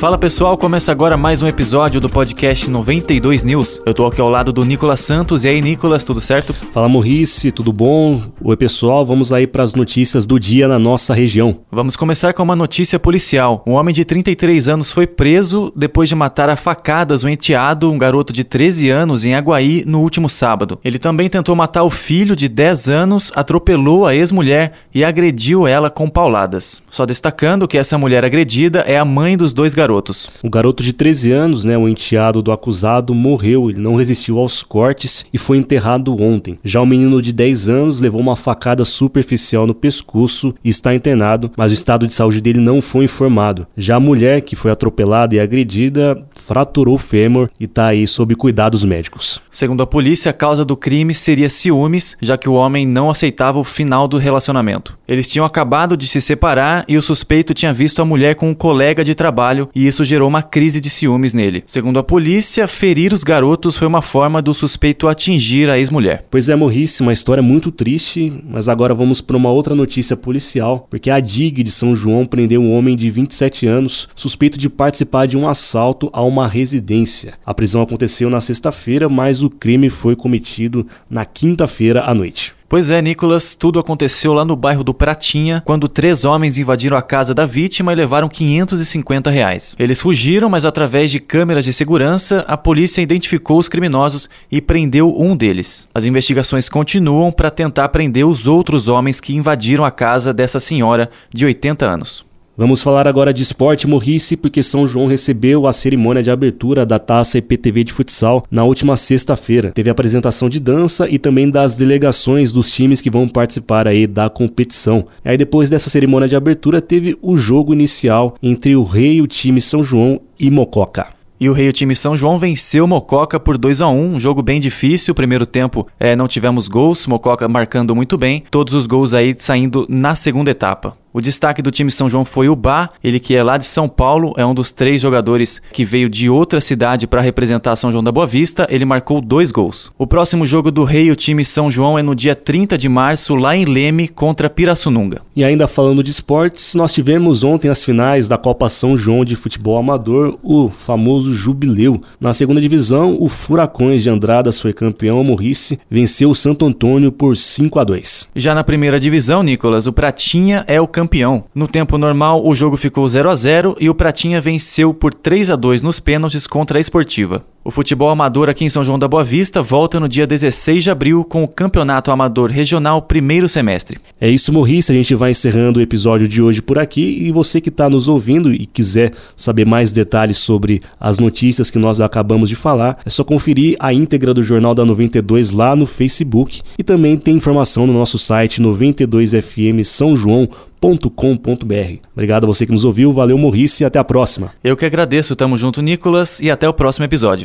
Fala pessoal, começa agora mais um episódio do podcast 92 News. Eu tô aqui ao lado do Nicolas Santos. E aí, Nicolas, tudo certo? Fala Morrice, tudo bom? Oi pessoal, vamos aí para as notícias do dia na nossa região. Vamos começar com uma notícia policial. Um homem de 33 anos foi preso depois de matar a facadas o enteado, um garoto de 13 anos, em Aguaí no último sábado. Ele também tentou matar o filho de 10 anos, atropelou a ex-mulher e agrediu ela com pauladas. Só destacando que essa mulher agredida é a mãe dos dois garotos garotos. O garoto de 13 anos, né, o enteado do acusado, morreu. Ele não resistiu aos cortes e foi enterrado ontem. Já o menino de 10 anos levou uma facada superficial no pescoço e está internado, mas o estado de saúde dele não foi informado. Já a mulher que foi atropelada e agredida fraturou o fêmur e está aí sob cuidados médicos. Segundo a polícia, a causa do crime seria ciúmes, já que o homem não aceitava o final do relacionamento. Eles tinham acabado de se separar e o suspeito tinha visto a mulher com um colega de trabalho e isso gerou uma crise de ciúmes nele. Segundo a polícia, ferir os garotos foi uma forma do suspeito atingir a ex-mulher. Pois é, Morrice, uma história muito triste, mas agora vamos para uma outra notícia policial, porque a DIG de São João prendeu um homem de 27 anos suspeito de participar de um assalto a uma residência. A prisão aconteceu na sexta-feira, mas o crime foi cometido na quinta-feira à noite. Pois é, Nicolas, tudo aconteceu lá no bairro do Pratinha, quando três homens invadiram a casa da vítima e levaram 550 reais. Eles fugiram, mas através de câmeras de segurança, a polícia identificou os criminosos e prendeu um deles. As investigações continuam para tentar prender os outros homens que invadiram a casa dessa senhora de 80 anos. Vamos falar agora de esporte Morrice, porque São João recebeu a cerimônia de abertura da Taça IPTV de futsal na última sexta-feira. Teve apresentação de dança e também das delegações dos times que vão participar aí da competição. Aí depois dessa cerimônia de abertura teve o jogo inicial entre o Rei e o time São João e Mococa. E o Rei o time São João venceu Mococa por 2 a 1 um jogo bem difícil. Primeiro tempo é, não tivemos gols, Mococa marcando muito bem. Todos os gols aí saindo na segunda etapa. O destaque do time São João foi o Bá, ele que é lá de São Paulo, é um dos três jogadores que veio de outra cidade para representar São João da Boa Vista, ele marcou dois gols. O próximo jogo do Rei, o time São João, é no dia 30 de março, lá em Leme, contra Pirassununga. E ainda falando de esportes, nós tivemos ontem as finais da Copa São João de Futebol Amador, o famoso Jubileu. Na segunda divisão, o Furacões de Andradas foi campeão, Morrice venceu o Santo Antônio por 5 a 2 Já na primeira divisão, Nicolas, o Pratinha é o campeão. No tempo normal, o jogo ficou 0 a 0 e o Pratinha venceu por 3 a 2 nos pênaltis contra a Esportiva. O futebol amador aqui em São João da Boa Vista volta no dia 16 de abril com o Campeonato Amador Regional primeiro semestre. É isso, Morrice. A gente vai encerrando o episódio de hoje por aqui. E você que está nos ouvindo e quiser saber mais detalhes sobre as notícias que nós acabamos de falar, é só conferir a íntegra do Jornal da 92 lá no Facebook. E também tem informação no nosso site 92FM São João com.br. Obrigado a você que nos ouviu, valeu Morrice e até a próxima. Eu que agradeço, tamo junto Nicolas e até o próximo episódio.